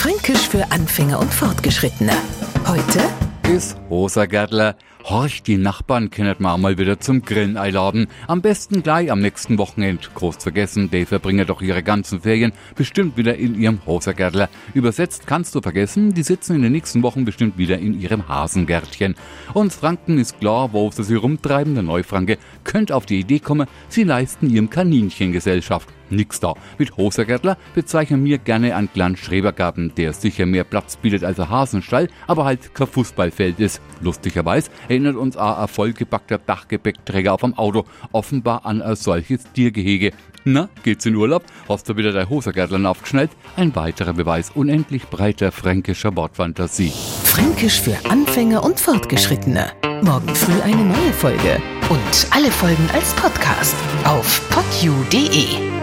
Fränkisch für Anfänger und Fortgeschrittene. Heute ist Hosergärtler. Horch, die Nachbarn kennet man mal wieder zum Grillen einladen. Am besten gleich am nächsten Wochenende. Groß vergessen, die verbringen doch ihre ganzen Ferien bestimmt wieder in ihrem Hosergärtler. Übersetzt kannst du vergessen, die sitzen in den nächsten Wochen bestimmt wieder in ihrem Hasengärtchen. Und Franken ist klar, wo sie sich rumtreiben, der Neufranke könnte auf die Idee kommen, sie leisten ihrem Kaninchen Gesellschaft nix da. Mit Hosergärtler bezeichnen wir gerne einen kleinen Schrebergarten, der sicher mehr Platz bietet als ein Hasenstall, aber halt kein Fußballfeld ist. Lustigerweise erinnert uns ein vollgebackter Dachgepäckträger auf dem Auto offenbar an ein solches Tiergehege. Na, geht's in Urlaub? Hast du wieder dein Hosergärtler aufgeschnallt? Ein weiterer Beweis unendlich breiter fränkischer Wortfantasie. Fränkisch für Anfänger und Fortgeschrittene. Morgen früh eine neue Folge. Und alle Folgen als Podcast auf podu.de.